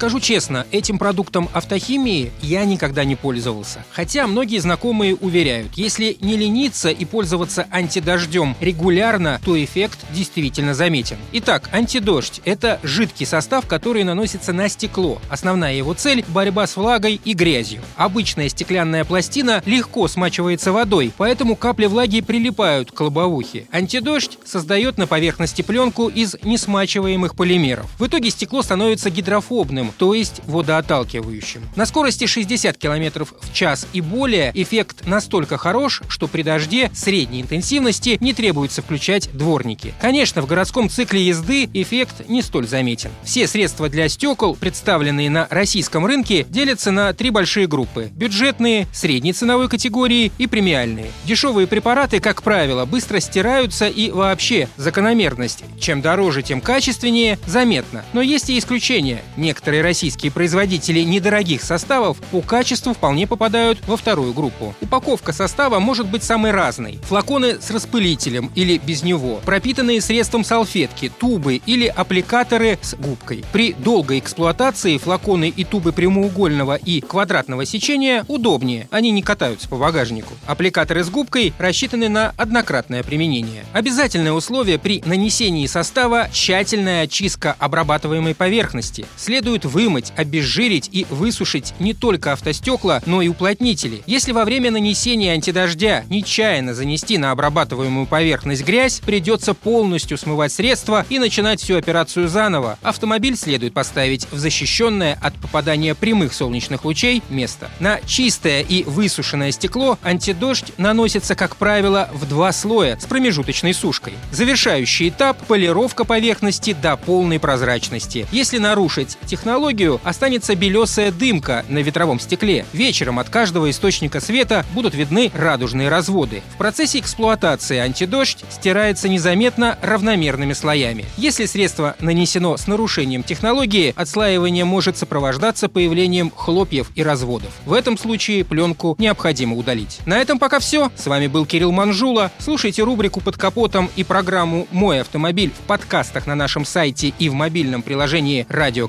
Скажу честно, этим продуктом автохимии я никогда не пользовался. Хотя многие знакомые уверяют, если не лениться и пользоваться антидождем регулярно, то эффект действительно заметен. Итак, антидождь – это жидкий состав, который наносится на стекло. Основная его цель – борьба с влагой и грязью. Обычная стеклянная пластина легко смачивается водой, поэтому капли влаги прилипают к лобовухе. Антидождь создает на поверхности пленку из несмачиваемых полимеров. В итоге стекло становится гидрофобным, то есть водоотталкивающим. На скорости 60 км в час и более эффект настолько хорош, что при дожде средней интенсивности не требуется включать дворники. Конечно, в городском цикле езды эффект не столь заметен. Все средства для стекол, представленные на российском рынке, делятся на три большие группы – бюджетные, средней ценовой категории и премиальные. Дешевые препараты, как правило, быстро стираются и вообще закономерность – чем дороже, тем качественнее – заметно. Но есть и исключения. Некоторые российские производители недорогих составов по качеству вполне попадают во вторую группу. Упаковка состава может быть самой разной. Флаконы с распылителем или без него, пропитанные средством салфетки, тубы или аппликаторы с губкой. При долгой эксплуатации флаконы и тубы прямоугольного и квадратного сечения удобнее, они не катаются по багажнику. Аппликаторы с губкой рассчитаны на однократное применение. Обязательное условие при нанесении состава – тщательная очистка обрабатываемой поверхности. Следует вымыть, обезжирить и высушить не только автостекла, но и уплотнители. Если во время нанесения антидождя нечаянно занести на обрабатываемую поверхность грязь, придется полностью смывать средства и начинать всю операцию заново. Автомобиль следует поставить в защищенное от попадания прямых солнечных лучей место. На чистое и высушенное стекло антидождь наносится, как правило, в два слоя с промежуточной сушкой. Завершающий этап – полировка поверхности до полной прозрачности. Если нарушить технологию, останется белесая дымка на ветровом стекле. Вечером от каждого источника света будут видны радужные разводы. В процессе эксплуатации антидождь стирается незаметно равномерными слоями. Если средство нанесено с нарушением технологии, отслаивание может сопровождаться появлением хлопьев и разводов. В этом случае пленку необходимо удалить. На этом пока все. С вами был Кирилл Манжула. Слушайте рубрику «Под капотом» и программу «Мой автомобиль» в подкастах на нашем сайте и в мобильном приложении «Радио